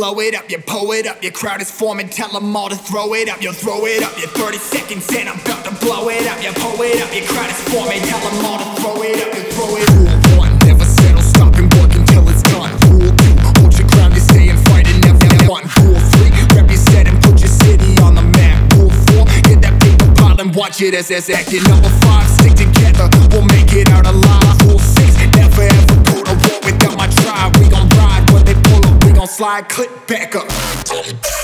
blow it up. You pull it up, your crowd is forming, tell them all to throw it up. You throw it up, you 30 seconds and I'm about to blow it up. You pull it up, your crowd is forming, tell them all to throw it up. You throw it up. Rule one, never settle, stop and work until it's done. Rule two, hold your ground, you stay and fight and never. Rule three, your set and put your city on the map. Rule four, get that paper and watch it as as acting. Number five, stick together, we'll make it out alive. Slide, click back up.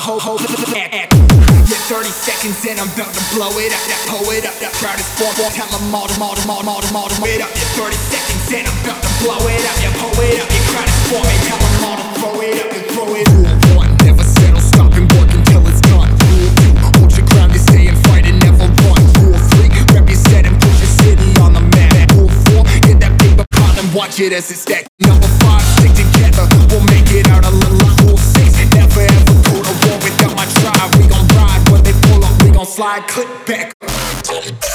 whole whole back. Yeah, 30 seconds and I'm about to blow it up. That pull it up. That crowd is form. Tell them all, to all, to all, to all, to all, to it up. Yeah, 30 seconds and I'm about to blow it up. Yeah, pull it up. Your crowd is forming. Tell them all to throw it up and throw it up. Watch it as it's stacked. Slide, click back.